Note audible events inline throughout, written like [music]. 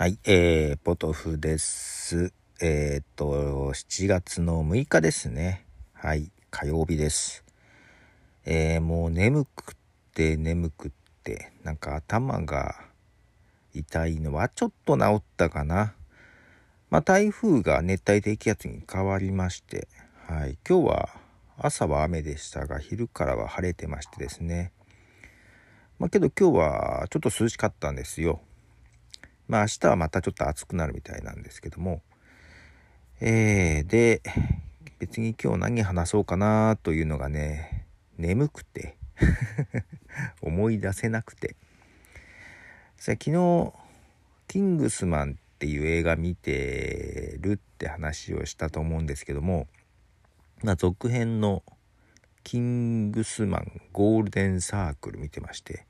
はい、えー、ポトフです。えーっと、7月の6日ですね。はい、火曜日です。えー、もう眠くって眠くって、なんか頭が痛いのはちょっと治ったかな。まあ、台風が熱帯低気圧に変わりまして、はい、今日は朝は雨でしたが、昼からは晴れてましてですね。まあ、けど今日はちょっと涼しかったんですよ。まあ明日はまたちょっと暑くなるみたいなんですけども。えー、で、別に今日何話そうかなというのがね、眠くて、[laughs] 思い出せなくて。さ昨日、キングスマンっていう映画見てるって話をしたと思うんですけども、まあ続編のキングスマンゴールデンサークル見てまして、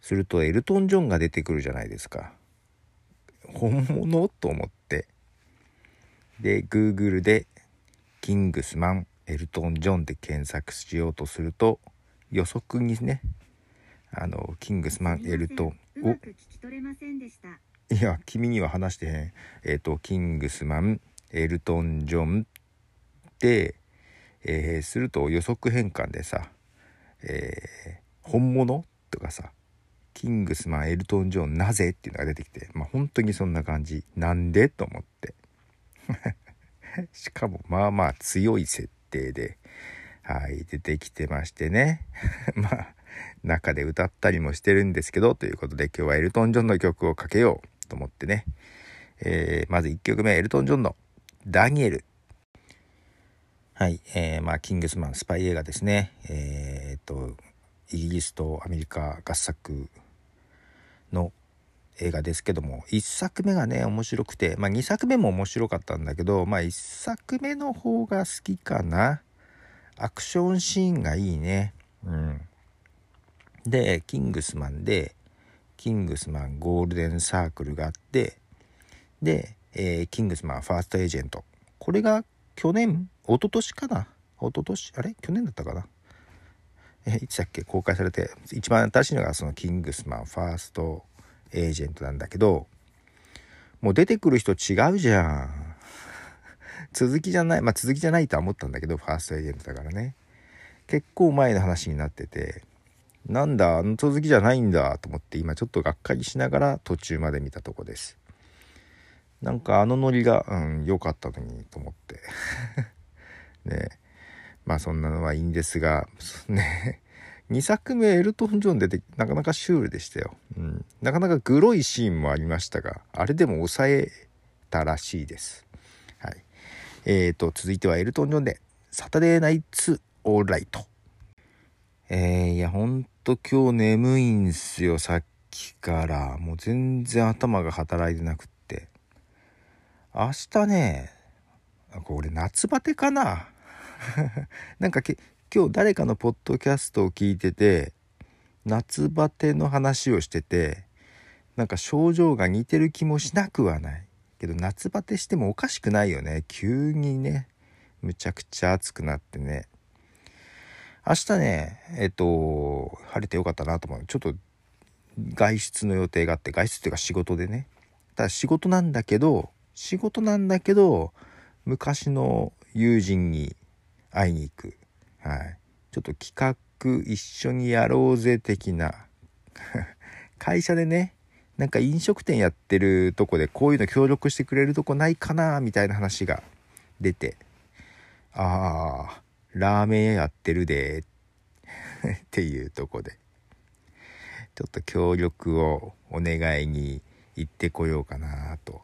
するとエルトン・ジョンが出てくるじゃないですか。本物？と思って。で、Google でキングスマン、エルトン・ジョンで検索しようとすると、予測にね、あの、キングスマン、エルトン、うまく聞き取れませんでした。お、いや、君には話してへん。えっ、と、キングスマン、エルトン・ジョンで、えーすると予測変換でさ、えー本物？とかさ、キングスマン、エルトン・ジョン、なぜっていうのが出てきて、まあ本当にそんな感じ。なんでと思って。[laughs] しかもまあまあ強い設定で、はい、出てきてましてね。[laughs] まあ、中で歌ったりもしてるんですけど、ということで今日はエルトン・ジョンの曲をかけようと思ってね。えーまず1曲目、エルトン・ジョンのダニエル。はい、えーまあ、キングスマン、スパイ映画ですね。えーっと、イギリスとアメリカ合作の映画ですけども1作目がね面白くて、まあ、2作目も面白かったんだけど、まあ、1作目の方が好きかな。アクションシーンがいいね。うん。でキングスマンでキングスマンゴールデンサークルがあってで、えーキングスマンファーストエージェント。これが去年一昨年かな？一昨年？あれ？去年だったかな？えいつだっけ公開されて一番新しいのがそのキングスマンファーストエージェントなんだけどもう出てくる人違うじゃん。[laughs] 続きじゃないまあ続きじゃないとは思ったんだけどファーストエージェントだからね。結構前の話になっててなんだあの続きじゃないんだと思って今ちょっとがっかりしながら途中まで見たとこです。なんかあのノリがうん良かったのにと思って。[laughs] ね。えまあそんなのはいいんですが、[laughs] ね、2作目エルトン・ジョン出てなかなかシュールでしたよ。うん、なかなかグロいシーンもありましたが、あれでも抑えたらしいです。はい。えーと、続いてはエルトン・ジョンで、サタデーナイツ・オーライト。えー、いや、ほんと今日眠いんすよ、さっきから。もう全然頭が働いてなくって。明日ね、これ夏バテかな [laughs] なんか今日誰かのポッドキャストを聞いてて夏バテの話をしててなんか症状が似てる気もしなくはない。けど夏バテしてもおかしくないよね。急にね。むちゃくちゃ暑くなってね。明日ねえっと晴れてよかったなと思う。ちょっと外出の予定があって外出っていうか仕事でね。ただ仕事なんだけど仕事なんだけど昔の友人に会いに行く。はい。ちょっと企画一緒にやろうぜ的な。[laughs] 会社でね、なんか飲食店やってるとこでこういうの協力してくれるとこないかなみたいな話が出て。ああ、ラーメン屋やってるで。[laughs] っていうとこで。ちょっと協力をお願いに行ってこようかなと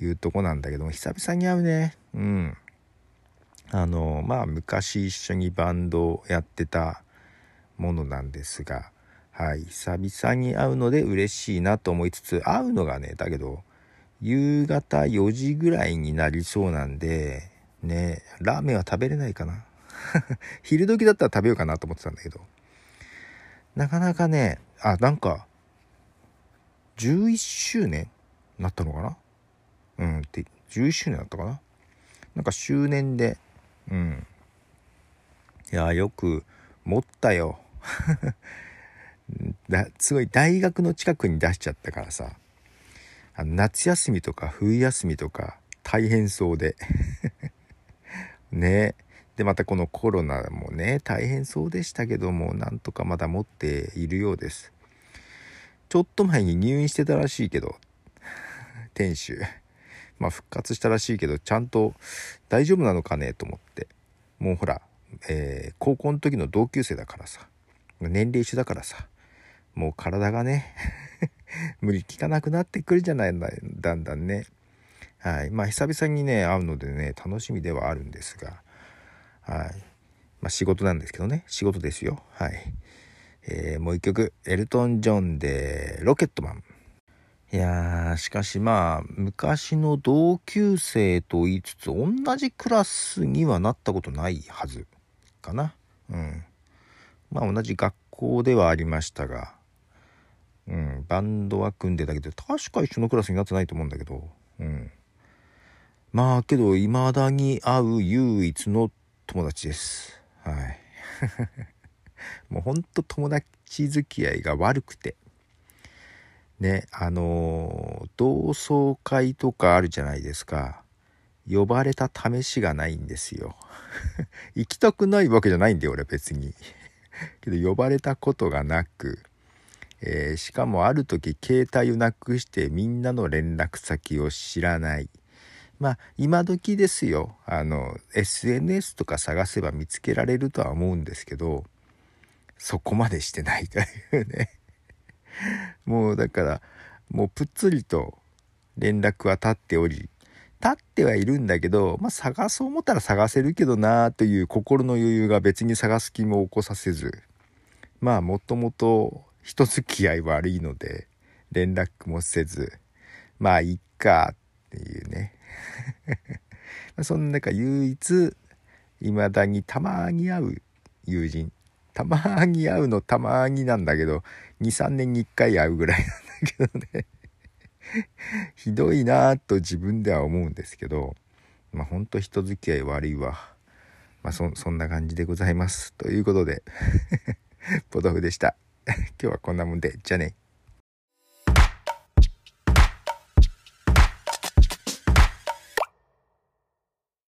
いうとこなんだけども、久々に会うね。うん。あのまあ昔一緒にバンドをやってたものなんですがはい久々に会うので嬉しいなと思いつつ会うのがねだけど夕方4時ぐらいになりそうなんでねラーメンは食べれないかな。[laughs] 昼時だったら食べようかなと思ってたんだけど。なかなかねあなんか11周年なったのかな？うんって11周年だったかな？なんか周年でうん。いや、よく持ったよ。[laughs] だすごい大学の近くに出しちゃったからさ。あの夏休みとか冬休みとか大変そうで [laughs] ねでまたこのコロナもね大変そうでしたけどもなんとかまだ持っているようですちょっと前に入院してたらしいけど店主まあ復活したらしいけどちゃんと大丈夫なのかねと思って。もうほら、えー、高校の時の同級生だからさ。年齢一緒だからさ。もう体がね [laughs] 無理効かなくなってくるじゃないだんだんね。はい。まあ久々にね会うのでね楽しみではあるんですが。はい。まあ仕事なんですけどね。仕事ですよ。はい。えー、もう一曲エルトン・ジョンで「ロケットマン」いやーしかしまあ昔の同級生と言いつつ同じクラスにはなったことないはずかな。うん。まあ同じ学校ではありましたがうんバンドは組んでたけど確か一緒のクラスになってないと思うんだけどうん。まあけど未だに会う唯一の友達です。はい。[laughs] もうほんと友達付き合いが悪くて。ねあの同窓会とかあるじゃないですか。呼ばれた試しがないんですよ。[laughs] 行きたくないわけじゃないんだよ俺別に。[laughs] けど呼ばれたことがなく、えー、しかもある時携帯をなくしてみんなの連絡先を知らない。まあ今時ですよ。あの SNS とか探せば見つけられるとは思うんですけどそこまでしてないというね。[laughs] もうだからもうぷっつりと連絡は立っており立ってはいるんだけど、まあ、探そう思ったら探せるけどなという心の余裕が別に探す気も起こさせずまあもともと人付き合い悪いので連絡もせずまあいっかっていうね。[laughs] そんな中唯一未だにたまに会う友人たまに会うのたまになんだけど23年に1回会うぐらいなんだけどね。[laughs] ひどいなぁと自分では思うんですけどまあほんと人付き合い悪いわ。まあそそんな感じでございます。ということで [laughs] ポトフでした。[laughs] 今日はこんなもんでじゃあね。